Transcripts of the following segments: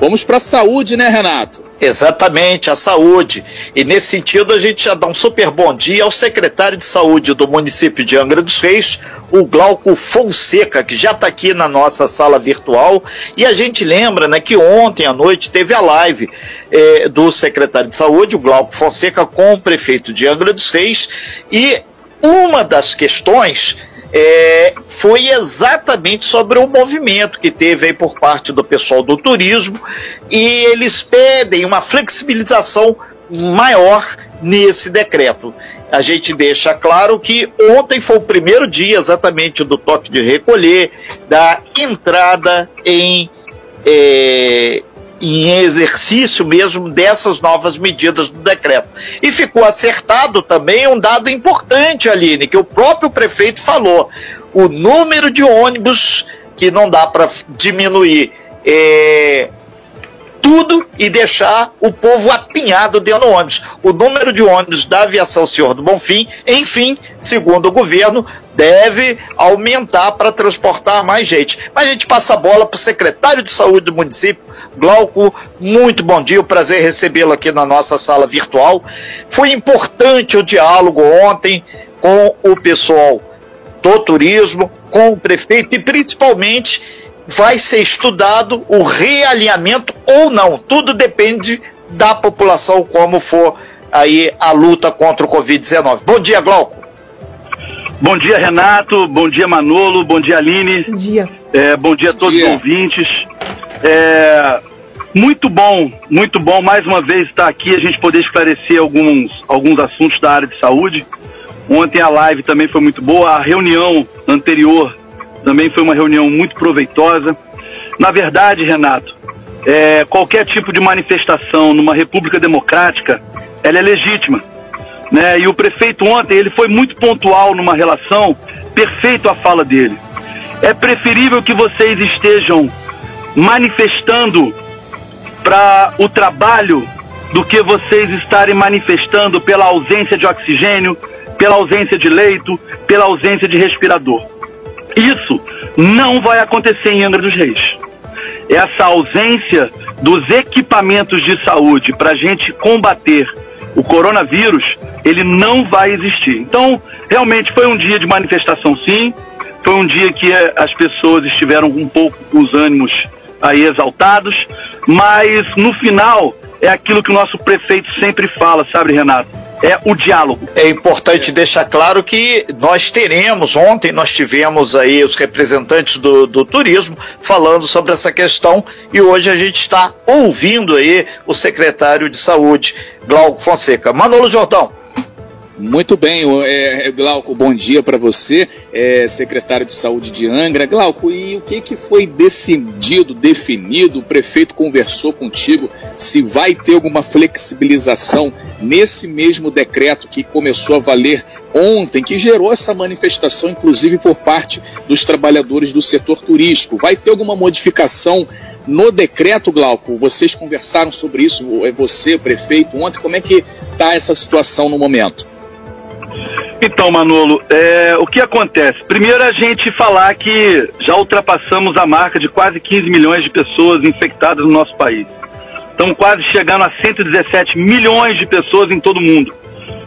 Vamos para a saúde, né, Renato? Exatamente, a saúde. E nesse sentido, a gente já dá um super bom dia ao secretário de saúde do município de Angra dos Reis, o Glauco Fonseca, que já está aqui na nossa sala virtual. E a gente lembra né, que ontem à noite teve a live eh, do secretário de saúde, o Glauco Fonseca, com o prefeito de Angra dos Reis. E uma das questões é, foi exatamente sobre o movimento que teve aí por parte do pessoal do turismo e eles pedem uma flexibilização maior nesse decreto. A gente deixa claro que ontem foi o primeiro dia exatamente do toque de recolher, da entrada em é, em exercício mesmo dessas novas medidas do decreto. E ficou acertado também um dado importante, Aline, que o próprio prefeito falou: o número de ônibus que não dá para diminuir é, tudo e deixar o povo apinhado dentro do ônibus. O número de ônibus da aviação Senhor do Bonfim, enfim, segundo o governo, deve aumentar para transportar mais gente. Mas a gente passa a bola para o secretário de saúde do município, Glauco, muito bom dia, o prazer recebê-lo aqui na nossa sala virtual. Foi importante o diálogo ontem com o pessoal do turismo, com o prefeito e principalmente vai ser estudado o realinhamento ou não. Tudo depende da população, como for aí a luta contra o Covid-19. Bom dia, Glauco. Bom dia, Renato. Bom dia, Manolo. Bom dia, Aline. Bom dia. É, bom dia a todos dia. os ouvintes. É, muito bom, muito bom mais uma vez estar aqui, a gente poder esclarecer alguns, alguns assuntos da área de saúde. Ontem a live também foi muito boa, a reunião anterior também foi uma reunião muito proveitosa. Na verdade, Renato, é, qualquer tipo de manifestação numa república democrática, ela é legítima. Né? E o prefeito ontem, ele foi muito pontual numa relação, perfeito a fala dele. É preferível que vocês estejam manifestando para o trabalho do que vocês estarem manifestando pela ausência de oxigênio, pela ausência de leito, pela ausência de respirador. Isso não vai acontecer em Angra dos Reis. Essa ausência dos equipamentos de saúde para a gente combater o coronavírus, ele não vai existir. Então, realmente foi um dia de manifestação, sim. Foi um dia que eh, as pessoas estiveram um pouco com os ânimos aí exaltados, mas no final é aquilo que o nosso prefeito sempre fala, sabe, Renato? É o diálogo. É importante deixar claro que nós teremos, ontem nós tivemos aí os representantes do, do turismo falando sobre essa questão e hoje a gente está ouvindo aí o secretário de saúde, Glauco Fonseca. Manolo Jordão. Muito bem, o- é, Glauco, bom dia para você, é, secretário de Saúde de Angra. Glauco, e o que, que foi decidido, definido? O prefeito conversou contigo se vai ter alguma flexibilização nesse mesmo decreto que começou a valer ontem, que gerou essa manifestação, inclusive por parte dos trabalhadores do setor turístico. Vai ter alguma modificação no decreto, Glauco? Vocês conversaram sobre isso, é você, prefeito, ontem. Como é que está essa situação no momento? Então, Manolo, é, o que acontece? Primeiro a gente falar que já ultrapassamos a marca de quase 15 milhões de pessoas infectadas no nosso país. Estamos quase chegando a 117 milhões de pessoas em todo o mundo.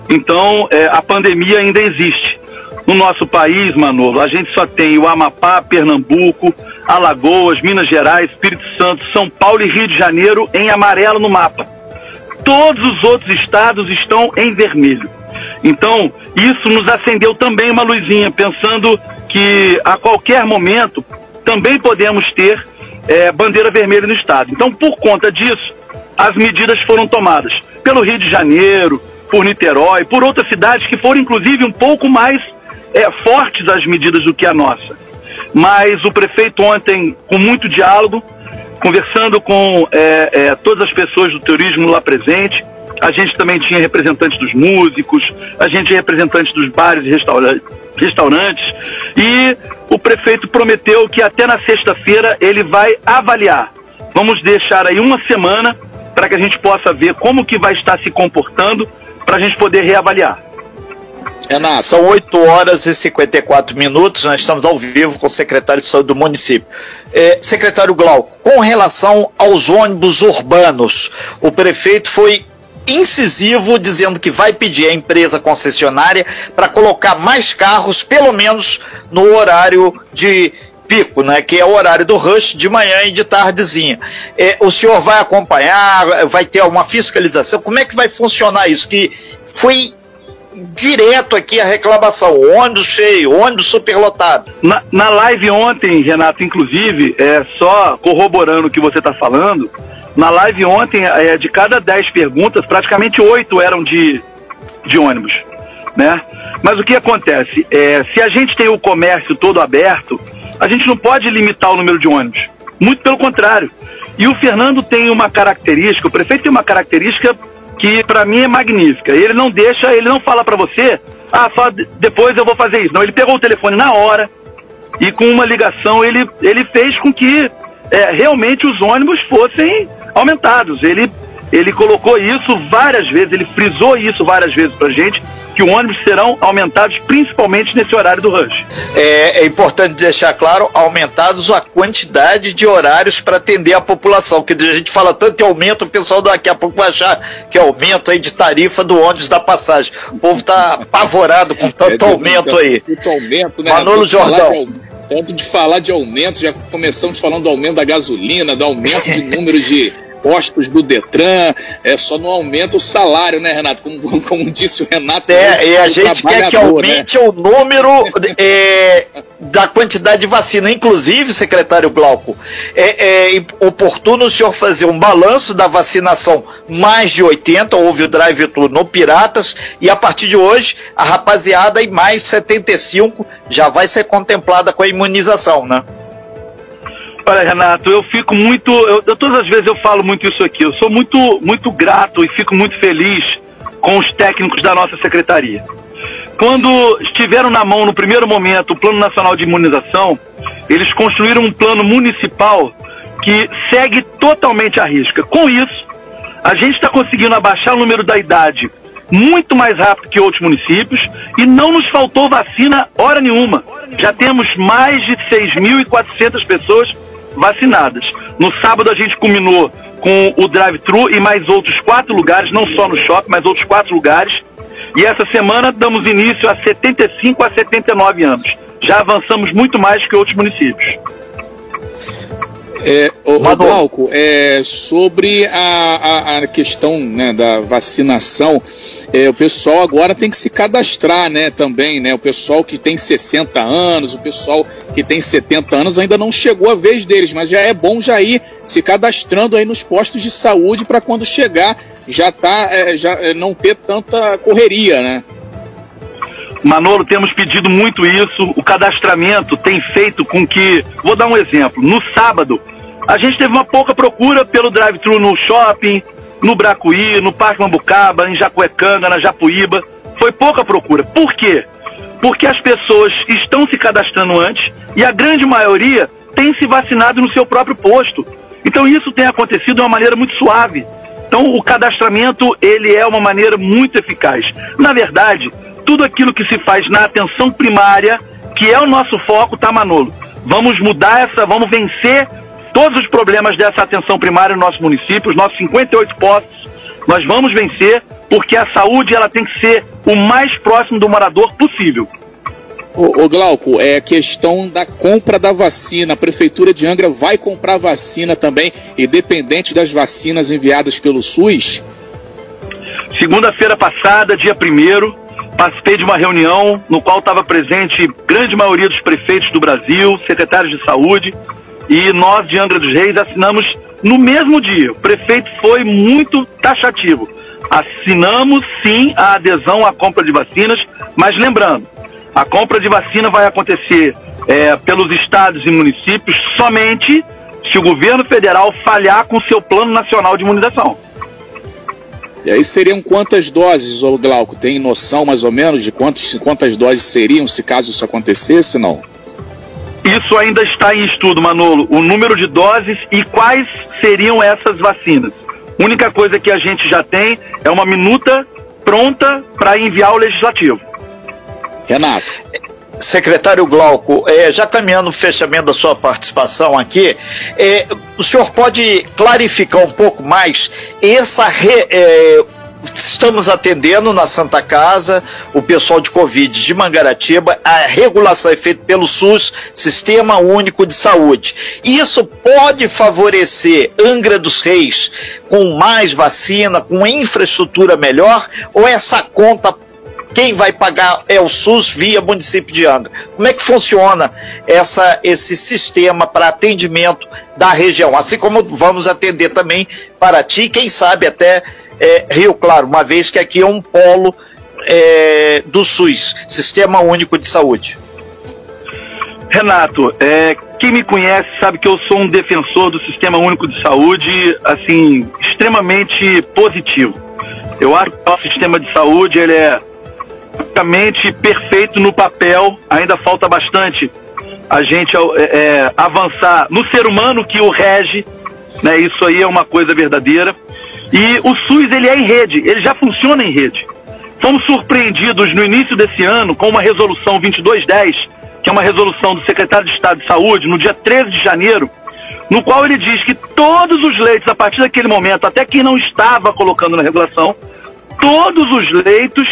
Então, é, a pandemia ainda existe. No nosso país, Manolo, a gente só tem o Amapá, Pernambuco, Alagoas, Minas Gerais, Espírito Santo, São Paulo e Rio de Janeiro em amarelo no mapa. Todos os outros estados estão em vermelho. Então, isso nos acendeu também uma luzinha, pensando que a qualquer momento também podemos ter eh, bandeira vermelha no estado. Então, por conta disso, as medidas foram tomadas pelo Rio de Janeiro, por Niterói, por outras cidades que foram, inclusive, um pouco mais eh, fortes as medidas do que a nossa. Mas o prefeito ontem, com muito diálogo, conversando com eh, eh, todas as pessoas do turismo lá presente, a gente também tinha representantes dos músicos, a gente tinha representantes dos bares e restaura- restaurantes, e o prefeito prometeu que até na sexta-feira ele vai avaliar. Vamos deixar aí uma semana para que a gente possa ver como que vai estar se comportando, para a gente poder reavaliar. Renato. São 8 horas e 54 minutos, nós estamos ao vivo com o secretário de saúde do município. É, secretário Glauco, com relação aos ônibus urbanos, o prefeito foi incisivo dizendo que vai pedir à empresa concessionária para colocar mais carros, pelo menos no horário de pico, né, que é o horário do rush de manhã e de tardezinha. É, o senhor vai acompanhar, vai ter uma fiscalização, como é que vai funcionar isso? Que foi direto aqui a reclamação, ônibus cheio, ônibus superlotado. Na, na live ontem, Renato, inclusive, é só corroborando o que você está falando, na live ontem, é, de cada 10 perguntas, praticamente 8 eram de, de ônibus, né? Mas o que acontece? É, se a gente tem o comércio todo aberto, a gente não pode limitar o número de ônibus. Muito pelo contrário. E o Fernando tem uma característica, o prefeito tem uma característica que para mim é magnífica. Ele não deixa, ele não fala para você, ah, depois eu vou fazer isso. Não, ele pegou o telefone na hora e com uma ligação ele, ele fez com que é, realmente os ônibus fossem aumentados. Ele, ele colocou isso várias vezes, ele frisou isso várias vezes para gente, que os ônibus serão aumentados principalmente nesse horário do rush. É, é importante deixar claro, aumentados a quantidade de horários para atender a população, que a gente fala tanto em aumento, o pessoal daqui a pouco vai achar que é aumento aí de tarifa do ônibus da passagem. O povo está apavorado com tanto é, aumento aí. Tanto aumento, né? Manolo Jordão. Tanto de falar de aumento, já começamos falando do aumento da gasolina, do aumento de número de postos do Detran, é, só não aumenta o salário, né, Renato? Como, como disse o Renato. É, e a gente quer que aumente né? o número é, da quantidade de vacina. Inclusive, secretário Glauco, é, é, oportuno o senhor fazer um balanço da vacinação mais de 80, houve o drive-thru no Piratas, e a partir de hoje, a rapaziada em mais 75 já vai ser contemplada com a imunização, né? Olha, Renato, eu fico muito. Eu, eu, todas as vezes eu falo muito isso aqui. Eu sou muito, muito grato e fico muito feliz com os técnicos da nossa secretaria. Quando estiveram na mão, no primeiro momento, o Plano Nacional de Imunização, eles construíram um plano municipal que segue totalmente a risca. Com isso, a gente está conseguindo abaixar o número da idade muito mais rápido que outros municípios e não nos faltou vacina hora nenhuma. Já temos mais de 6.400 pessoas vacinadas. No sábado a gente culminou com o drive-thru e mais outros quatro lugares, não só no shopping, mas outros quatro lugares. E essa semana damos início a 75 a 79 anos. Já avançamos muito mais que outros municípios. É, o, Glauco, é, sobre a, a, a questão né, da vacinação, é, o pessoal agora tem que se cadastrar, né, também, né, o pessoal que tem 60 anos, o pessoal que tem 70 anos ainda não chegou a vez deles, mas já é bom já ir se cadastrando aí nos postos de saúde para quando chegar já tá, é, já é, não ter tanta correria, né? Manolo, temos pedido muito isso. O cadastramento tem feito com que. Vou dar um exemplo. No sábado, a gente teve uma pouca procura pelo drive-thru no shopping, no Bracuí, no Parque Mambucaba, em Jacuecanga, na Japuíba. Foi pouca procura. Por quê? Porque as pessoas estão se cadastrando antes e a grande maioria tem se vacinado no seu próprio posto. Então isso tem acontecido de uma maneira muito suave. Então o cadastramento ele é uma maneira muito eficaz. Na verdade, tudo aquilo que se faz na atenção primária, que é o nosso foco, tá Manolo. Vamos mudar essa, vamos vencer todos os problemas dessa atenção primária no nosso município, os nossos 58 postos, nós vamos vencer porque a saúde ela tem que ser o mais próximo do morador possível. Ô, ô Glauco, é questão da compra da vacina. A Prefeitura de Angra vai comprar vacina também, independente das vacinas enviadas pelo SUS? Segunda-feira passada, dia 1 participei de uma reunião no qual estava presente grande maioria dos prefeitos do Brasil, secretários de saúde, e nós de Angra dos Reis assinamos no mesmo dia. O prefeito foi muito taxativo. Assinamos sim a adesão à compra de vacinas, mas lembrando, a compra de vacina vai acontecer é, pelos estados e municípios somente se o governo federal falhar com o seu plano nacional de imunização. E aí seriam quantas doses, ô Glauco? Tem noção mais ou menos de quantos, quantas doses seriam se caso isso acontecesse, não? Isso ainda está em estudo, Manolo. O número de doses e quais seriam essas vacinas. A única coisa que a gente já tem é uma minuta pronta para enviar ao legislativo. Renato. Secretário Glauco, é, já caminhando o fechamento da sua participação aqui, é, o senhor pode clarificar um pouco mais essa re, é, estamos atendendo na Santa Casa o pessoal de Covid de Mangaratiba. A regulação é feita pelo SUS, Sistema Único de Saúde. Isso pode favorecer Angra dos Reis com mais vacina, com infraestrutura melhor, ou essa conta quem vai pagar é o SUS via município de Angra. Como é que funciona essa, esse sistema para atendimento da região? Assim como vamos atender também para ti, quem sabe até é, Rio Claro, uma vez que aqui é um polo é, do SUS, Sistema Único de Saúde. Renato, é, quem me conhece sabe que eu sou um defensor do Sistema Único de Saúde, assim, extremamente positivo. Eu acho que o nosso sistema de saúde ele é perfeito no papel, ainda falta bastante a gente é, é, avançar no ser humano que o rege, né? Isso aí é uma coisa verdadeira. E o SUS ele é em rede, ele já funciona em rede. Fomos surpreendidos no início desse ano com uma resolução 2210, que é uma resolução do secretário de Estado de Saúde, no dia 13 de janeiro, no qual ele diz que todos os leitos, a partir daquele momento, até quem não estava colocando na regulação, todos os leitos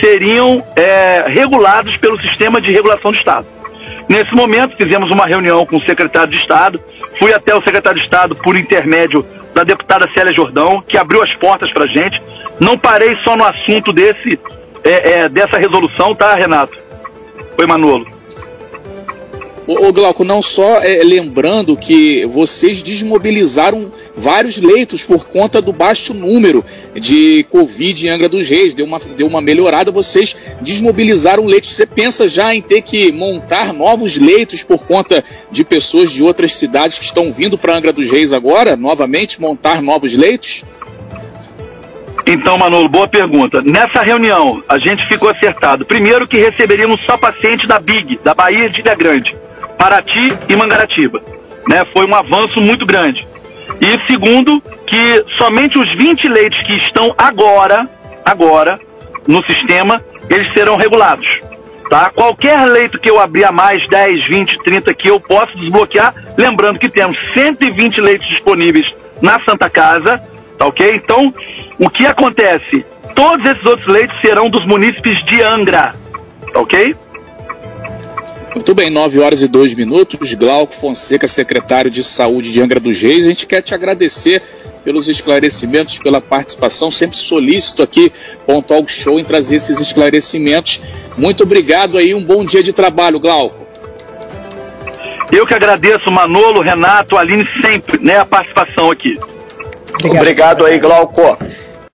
seriam é, regulados pelo sistema de regulação do Estado. Nesse momento, fizemos uma reunião com o secretário de Estado, fui até o secretário de Estado por intermédio da deputada Célia Jordão, que abriu as portas para a gente. Não parei só no assunto desse, é, é, dessa resolução, tá, Renato? Oi, Manolo. Ô, Glauco, não só é, lembrando que vocês desmobilizaram vários leitos por conta do baixo número de Covid em Angra dos Reis, deu uma, deu uma melhorada, vocês desmobilizaram leitos. Você pensa já em ter que montar novos leitos por conta de pessoas de outras cidades que estão vindo para Angra dos Reis agora, novamente, montar novos leitos? Então, Manolo, boa pergunta. Nessa reunião, a gente ficou acertado. Primeiro que receberíamos só pacientes da BIG, da Bahia de Ilha Grande. Paraty e Mangaratiba. Né? Foi um avanço muito grande. E segundo, que somente os 20 leitos que estão agora, agora, no sistema, eles serão regulados. Tá? Qualquer leito que eu abrir a mais 10, 20, 30 que eu posso desbloquear, lembrando que temos 120 leitos disponíveis na Santa Casa, tá ok? Então, o que acontece? Todos esses outros leitos serão dos munícipes de Angra, tá ok? Muito bem, 9 horas e 2 minutos. Glauco Fonseca, secretário de Saúde de Angra dos Reis. A gente quer te agradecer pelos esclarecimentos, pela participação, sempre solícito aqui com o Talk Show em trazer esses esclarecimentos. Muito obrigado aí, um bom dia de trabalho, Glauco. Eu que agradeço, Manolo, Renato, Aline, sempre, né, a participação aqui. Obrigado, obrigado aí, Glauco.